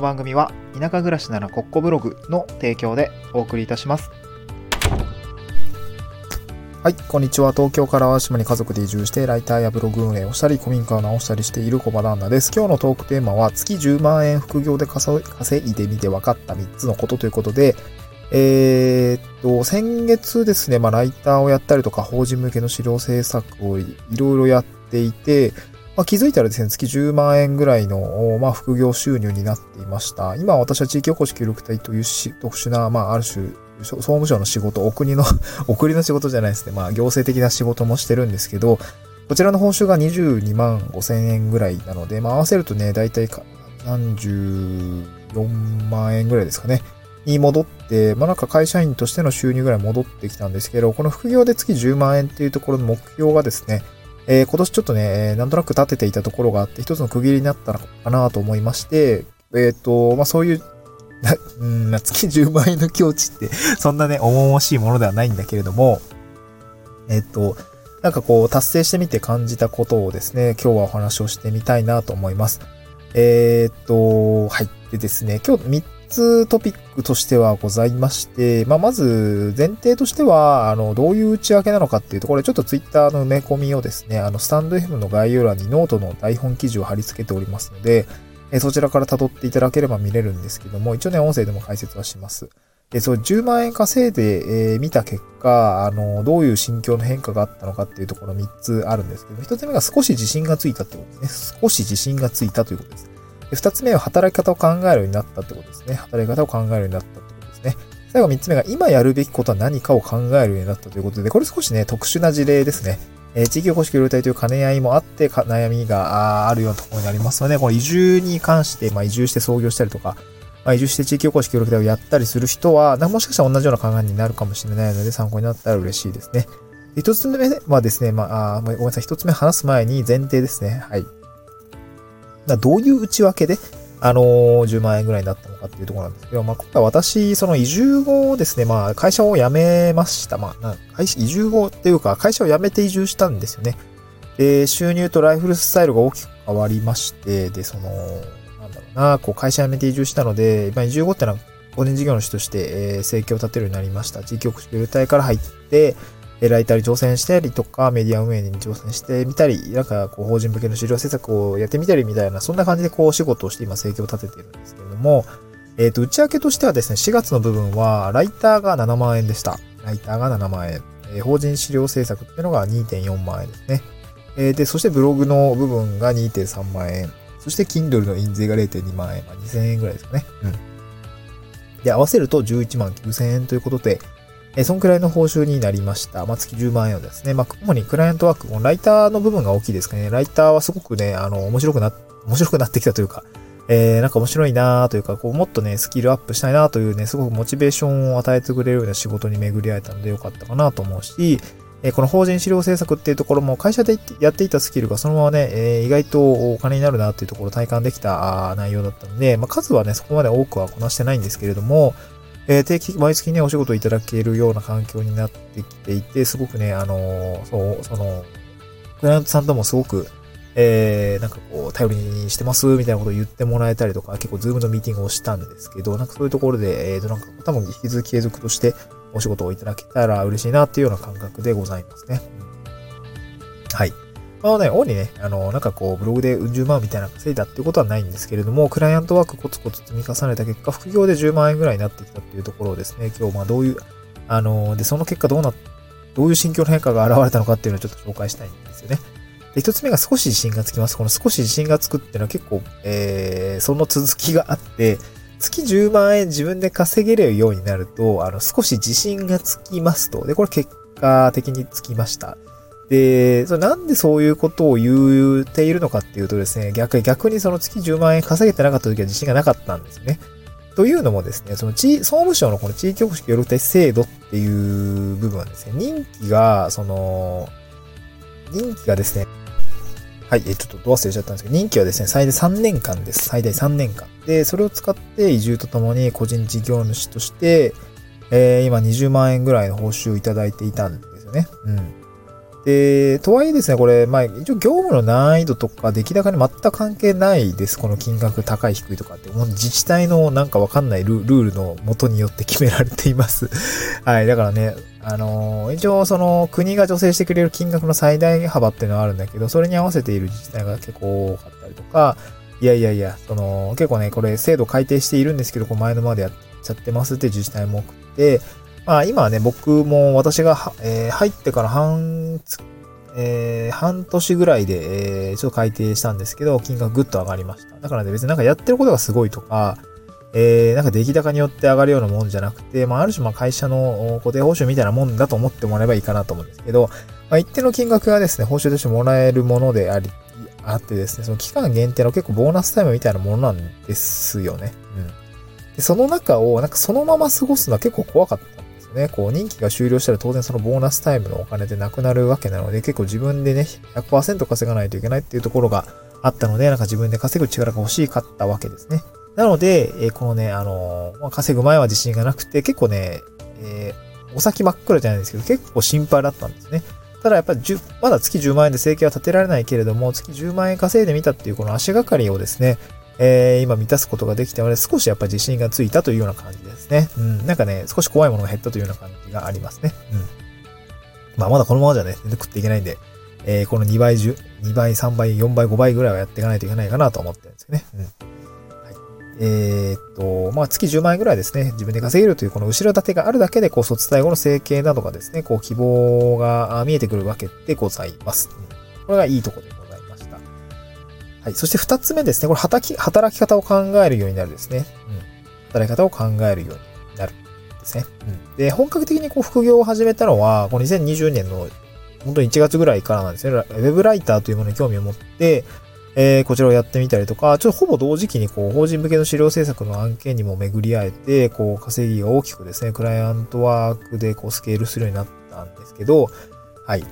の番組は田舎暮らしならコッコブログの提供でお送りいたします。はい、こんにちは。東京から淡島に家族で移住して、ライターやブログ運営をしたり、古民家を直したりしている小場旦那です。今日のトークテーマは、月10万円副業で稼いでみて分かった3つのことということで、えー、っと、先月ですね、まあ、ライターをやったりとか、法人向けの資料制作をいろいろやっていて、まあ、気づいたらですね、月10万円ぐらいの、まあ、副業収入になっていました。今私は地域おこし協力隊という特殊な、まあ、ある種、総務省の仕事、お国の お国の仕事じゃないですね。まあ、行政的な仕事もしてるんですけど、こちらの報酬が22万5千円ぐらいなので、まあ、合わせるとね、だいたい34万円ぐらいですかね。に戻って、まあ、なんか会社員としての収入ぐらい戻ってきたんですけど、この副業で月10万円っていうところの目標がですね、え、今年ちょっとね、なんとなく立てていたところがあって、一つの区切りになったのかなと思いまして、えっ、ー、と、まあ、そういう うん、月10万円の境地って、そんなね、重々しいものではないんだけれども、えっと、なんかこう、達成してみて感じたことをですね、今日はお話をしてみたいなと思います。え、っと、はい。でですね、今日3つトピックとしてはございまして、まあ、まず前提としては、あの、どういう内訳なのかっていうところで、ちょっとツイッターの埋め込みをですね、あの、 stand.fm の概要欄にノートの台本記事を貼り付けておりますので、えそちらから辿っていただければ見れるんですけども、一応ね、音声でも解説はします。で、そう、10万円稼いで、えー、見た結果、あの、どういう心境の変化があったのかっていうところ3つあるんですけど、1つ目が少し自信がついたってことですね。少し自信がついたということです。で2つ目は働き方を考えるようになったってことですね。働き方を考えるようになったってことですね。最後3つ目が今やるべきことは何かを考えるようになったということで、これ少しね、特殊な事例ですね。えー、地域おこし協力隊という兼ね合いもあって、悩みがあるようなところになりますので、この移住に関して、まあ、移住して創業したりとか、まあ、移住して地域おこし協力隊をやったりする人は、なもしかしたら同じような考えになるかもしれないので、参考になったら嬉しいですね。一つ目はですね、まあ、あごめんなさい、一つ目話す前に前提ですね。はい。どういう内訳で、あのー、10万円ぐらいになったのかっていうところなんですけど、まあ、今回私、その移住後ですね、まあ、会社を辞めました。まあ、移住後っていうか、会社を辞めて移住したんですよね。で、収入とライフルスタイルが大きく変わりまして、で、その、なんだろうな、こう、会社辞めて移住したので、まあ、移住後ってのは、個人事業主として、えー、生計を立てるようになりました。地域局協隊から入って、ライターに挑戦したりとか、メディア運営に挑戦してみたり、なんかこう法人向けの資料制作をやってみたりみたいな、そんな感じでこう仕事をして今生計を立てているんですけれども、えっ、ー、と、内訳としてはですね、4月の部分は、ライターが7万円でした。ライターが7万円。えー、法人資料制作っていうのが2.4万円ですね。えー、で、そしてブログの部分が2.3万円。そして Kindle の印税が0.2万円。まあ、2000円ぐらいですかね。うん。で、合わせると11万9000円ということで、えそんくらいの報酬になりました。まあ、月10万円をですね。まあ、主にクライアントワーク、ライターの部分が大きいですかね。ライターはすごくね、あの、面白くな、面白くなってきたというか、えー、なんか面白いなというか、こう、もっとね、スキルアップしたいなというね、すごくモチベーションを与えてくれるような仕事に巡り合えたのでよかったかなと思うし、えこの法人資料制作っていうところも会社でやっていたスキルがそのままね、えー、意外とお金になるなっていうところを体感できた内容だったので、まあ、数はね、そこまで多くはこなしてないんですけれども、えー、定期、毎月ね、お仕事いただけるような環境になってきていて、すごくね、あのー、そう、その、クライアントさんともすごく、えー、なんかこう、頼りにしてます、みたいなことを言ってもらえたりとか、結構 Zoom のミーティングをしたんですけど、なんかそういうところで、えーと、なんか多分引き続き継続としてお仕事をいただけたら嬉しいなっていうような感覚でございますね。はい。まあね、主にね、あの、なんかこう、ブログでうん十万みたいな稼いだっていうことはないんですけれども、クライアントワークコツコツ積み重ねた結果、副業で10万円ぐらいになってきたっていうところをですね、今日まあどういう、あの、で、その結果どうな、どういう心境の変化が現れたのかっていうのをちょっと紹介したいんですよね。で、一つ目が少し自信がつきます。この少し自信がつくっていうのは結構、えー、その続きがあって、月10万円自分で稼げれるようになると、あの、少し自信がつきますと。で、これ結果的につきました。で、それなんでそういうことを言っているのかっていうとですね、逆に、逆にその月10万円稼げてなかった時は自信がなかったんですね。というのもですね、その地、総務省のこの地域おこし協力制度っていう部分はですね、任期が、その、任期がですね、はい、え、ちょっとどう忘れちゃったんですけど、任期はですね、最大3年間です。最大3年間。で、それを使って移住とともに個人事業主として、えー、今20万円ぐらいの報酬をいただいていたんですよね。うん。で、とはいえですね、これ、まあ、一応業務の難易度とか出来高に全く関係ないです。この金額高い低いとかって。もう自治体のなんかわかんないルールの元によって決められています。はい。だからね、あのー、一応その国が助成してくれる金額の最大幅っていうのはあるんだけど、それに合わせている自治体が結構多かったりとか、いやいやいや、その、結構ね、これ制度改定しているんですけど、こう前のまでやっちゃってますって自治体も多くて、まあ今はね、僕も私が、えー、入ってから半えー、半年ぐらいで、えー、ちょっと改定したんですけど、金額ぐっと上がりました。だからね、別になんかやってることがすごいとか、えー、なんか出来高によって上がるようなもんじゃなくて、まあ、ある種、まあ、会社の固定報酬みたいなもんだと思ってもらえばいいかなと思うんですけど、まあ、一定の金額がですね、報酬としてもらえるものであり、あってですね、その期間限定の結構ボーナスタイムみたいなものなんですよね。うん。で、その中を、なんかそのまま過ごすのは結構怖かったね。こう、任期が終了したら当然そのボーナスタイムのお金でなくなるわけなので、結構自分でね、100%稼がないといけないっていうところがあったので、なんか自分で稼ぐ力が欲しかったわけですね。なので、えー、このね、あのー、ま、稼ぐ前は自信がなくて、結構ね、えー、お先真っ暗じゃないですけど、結構心配だったんですね。ただやっぱりまだ月10万円で生計は立てられないけれども、月10万円稼いでみたっていうこの足がかりをですね、えー、今満たすことができたので、少しやっぱ自信がついたというような感じですね。うん。なんかね、少し怖いものが減ったというような感じがありますね。うん。まあ、まだこのままじゃね、全然食っていけないんで、えー、この2倍、10 2倍、3倍、4倍、5倍ぐらいはやっていかないといけないかなと思ってるんですよね。うん。えー、っと、まあ、月10万円ぐらいですね、自分で稼げるというこの後ろ盾があるだけで、こう、卒大後の生計などがですね、こう、希望が見えてくるわけでございます。これがいいところではい。そして二つ目ですね。これ働き、働き方を考えるようになるですね。うん。働き方を考えるようになるですね。うん。で、本格的にこう副業を始めたのは、この2020年の本当に1月ぐらいからなんですね。ウェブライターというものに興味を持って、えー、こちらをやってみたりとか、ちょっとほぼ同時期にこう、法人向けの資料制作の案件にも巡り合えて、こう、稼ぎが大きくですね、クライアントワークでこう、スケールするようになったんですけど、はい。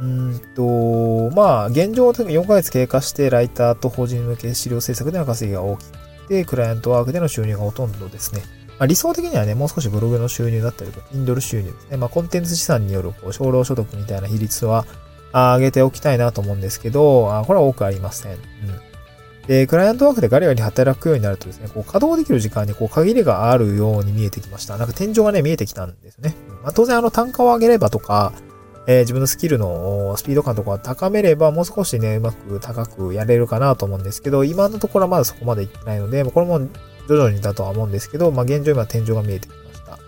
うんと、まあ、現状は4ヶ月経過して、ライターと法人向け資料制作での稼ぎが大きくて、クライアントワークでの収入がほとんどですね。まあ、理想的にはね、もう少しブログの収入だったりとか、インドル収入ですね。まあ、コンテンツ資産によるこう少労所得みたいな比率は上げておきたいなと思うんですけど、あこれは多くありません。うん。で、クライアントワークでガリガリ働くようになるとですね、こう稼働できる時間にこう限りがあるように見えてきました。なんか天井がね、見えてきたんですね。まあ、当然あの単価を上げればとか、えー、自分のスキルのスピード感とかを高めれば、もう少しね、うまく高くやれるかなと思うんですけど、今のところはまだそこまでいってないので、これも徐々にだとは思うんですけど、まあ現状今天井が見えてきました。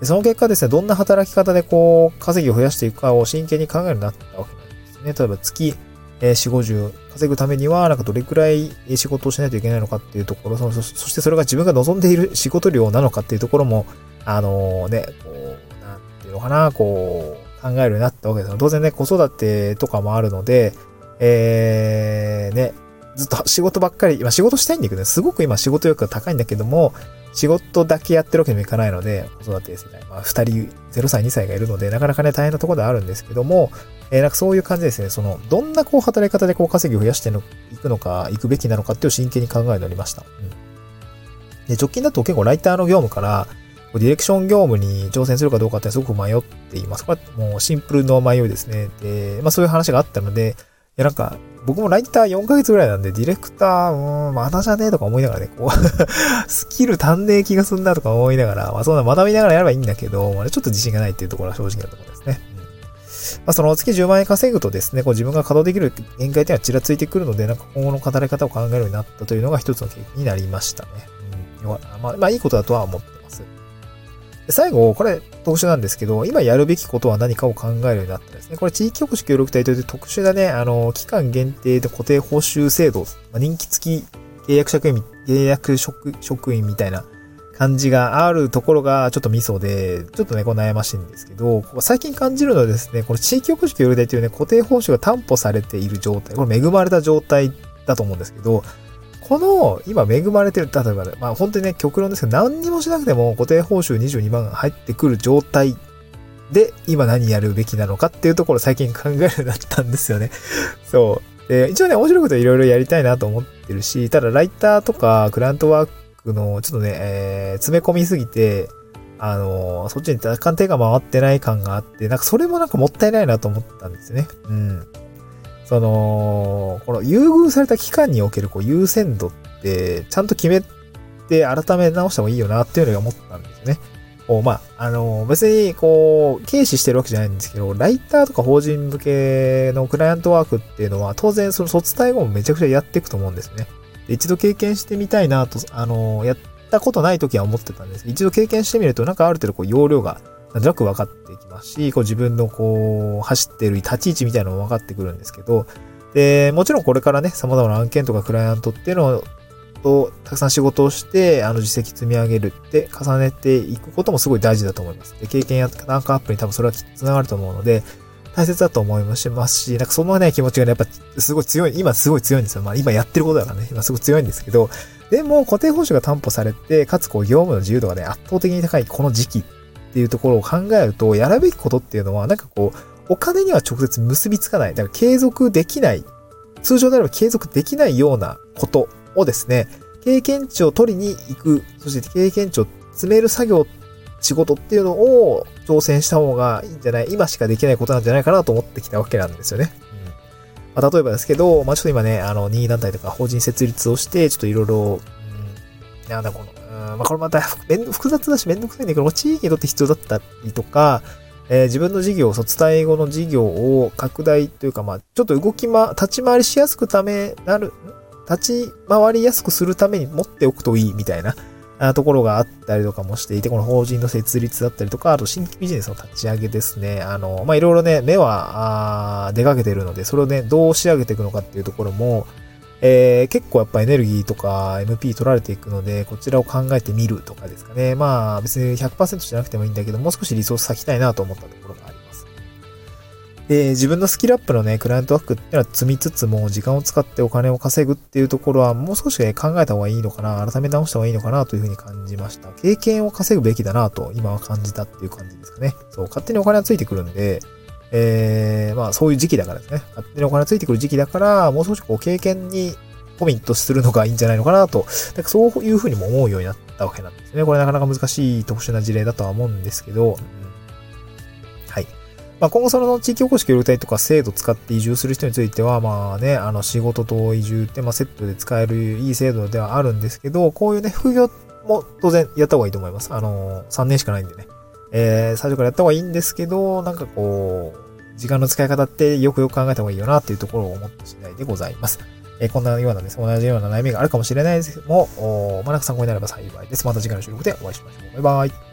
でその結果ですね、どんな働き方でこう、稼ぎを増やしていくかを真剣に考えるようになったわけなんですね。例えば月、えー、4、50稼ぐためには、なんかどれくらい仕事をしないといけないのかっていうところ、そそしてそれが自分が望んでいる仕事量なのかっていうところも、あのー、ね、こう、なんていうのかな、こう、考えるようになったわけです当然ね、子育てとかもあるので、えー、ね、ずっと仕事ばっかり、今仕事したいんだけどね、すごく今仕事欲が高いんだけども、仕事だけやってるわけにもいかないので、子育て世代、まあ、二人、0歳、2歳がいるので、なかなかね、大変なところではあるんですけども、えー、なんかそういう感じですね、その、どんなこう働き方でこう稼ぎを増やしてのいくのか、行くべきなのかっていう真剣に考えておりました。うん。で、直近だと結構ライターの業務から、ディレクション業務に挑戦するかどうかってすごく迷っています。これはもうシンプルの迷いですね。で、まあそういう話があったので、いやなんか、僕もライター4ヶ月ぐらいなんで、ディレクター、うーん、まだじゃねえとか思いながらね、こう スキル足んねえ気がすんだとか思いながら、まあそんな学びながらやればいいんだけど、まあ、ちょっと自信がないっていうところは正直なところですね。まあその月10万円稼ぐとですね、こう自分が稼働できる限界っていうのはちらついてくるので、なんか今後の働き方を考えるようになったというのが一つの経験になりましたね。うん、まあ、まあいいことだとは思って最後、これ特殊なんですけど、今やるべきことは何かを考えるようになったんですね。これ地域おこし協力隊という特殊なね、あの、期間限定で固定報酬制度、ま、人気付き契約職員、契約職職員みたいな感じがあるところがちょっとミソで、ちょっとね、こう悩ましいんですけど、最近感じるのはですね、この地域おこし協力隊というね、固定報酬が担保されている状態、これ恵まれた状態だと思うんですけど、この、今恵まれてる、例えば、ね、まあ本当にね、極論ですけど、何にもしなくても固定報酬22万入ってくる状態で、今何やるべきなのかっていうところ最近考えるようになったんですよね。そう。で、一応ね、面白いこといろいろやりたいなと思ってるし、ただライターとかクラントワークのちょっとね、えー、詰め込みすぎて、あの、そっちに若干手が回ってない感があって、なんかそれもなんかもったいないなと思ったんですよね。うん。その、この優遇された期間におけるこう優先度って、ちゃんと決めて改め直した方がいいよなっていうのが思ったんですね。こう、まあ、あの、別に、こう、軽視してるわけじゃないんですけど、ライターとか法人向けのクライアントワークっていうのは、当然その卒退後もめちゃくちゃやっていくと思うんですね。で一度経験してみたいなと、あの、やったことない時は思ってたんです一度経験してみると、なんかある程度こう、容量が、なんとなく分かってきますし、こう自分のこう、走ってる立ち位置みたいなのも分かってくるんですけど、で、もちろんこれからね、様々な案件とかクライアントっていうのをと、たくさん仕事をして、あの、実績積み上げるって重ねていくこともすごい大事だと思います。で、経験やランクアップに多分それは繋がると思うので、大切だと思いますし、なんかそのね、気持ちがね、やっぱすごい強い、今すごい強いんですよ。まあ今やってることだからね、今すごい強いんですけど、でも固定報酬が担保されて、かつこう業務の自由度がね、圧倒的に高いこの時期っっていうところを考えると、やるべきことっていうのは、なんかこう、お金には直接結びつかない。だから継続できない。通常であれば継続できないようなことをですね、経験値を取りに行く、そして経験値を詰める作業、仕事っていうのを挑戦した方がいいんじゃない今しかできないことなんじゃないかなと思ってきたわけなんですよね。うんまあ、例えばですけど、まあ、ちょっと今ね、あの、任意団体とか法人設立をして、ちょっといろいろ、うん、なんだこの、まあ、これまた複雑だしめんどくさいんだけど、地域にとって必要だったりとか、えー、自分の事業、卒退後の事業を拡大というか、まあ、ちょっと動きま、立ち回りしやすくためなる、立ち回りやすくするために持っておくといいみたいなところがあったりとかもしていて、この法人の設立だったりとか、あと新規ビジネスの立ち上げですね。あの、ま、いろいろね、目は、出かけてるので、それをね、どう仕上げていくのかっていうところも、えー、結構やっぱエネルギーとか MP 取られていくので、こちらを考えてみるとかですかね。まあ別に100%じゃなくてもいいんだけど、もう少しリソース割きたいなと思ったところがあります。で、自分のスキルアップのね、クライアントワークっていうのは積みつつも、時間を使ってお金を稼ぐっていうところは、もう少し、考えた方がいいのかな、改め直した方がいいのかなというふうに感じました。経験を稼ぐべきだなと、今は感じたっていう感じですかね。そう、勝手にお金がついてくるんで、えー、まあそういう時期だからですね。勝手にお金ついてくる時期だから、もう少しこう経験にコミットするのがいいんじゃないのかなと、なんかそういうふうにも思うようになったわけなんですね。これなかなか難しい特殊な事例だとは思うんですけど、はい。まあ、今後その地域おこし協力隊とか制度使って移住する人については、まあね、あの仕事と移住ってまあセットで使えるいい制度ではあるんですけど、こういうね、副業も当然やった方がいいと思います。あの、3年しかないんでね。えー、最初からやった方がいいんですけど、なんかこう、時間の使い方ってよくよく考えた方がいいよなっていうところを思った次第でございます。えこんなようなですね、同じような悩みがあるかもしれないですけども、おま、なく参考になれば幸いです。また次回の収録でお会いしましょう。バイバイ。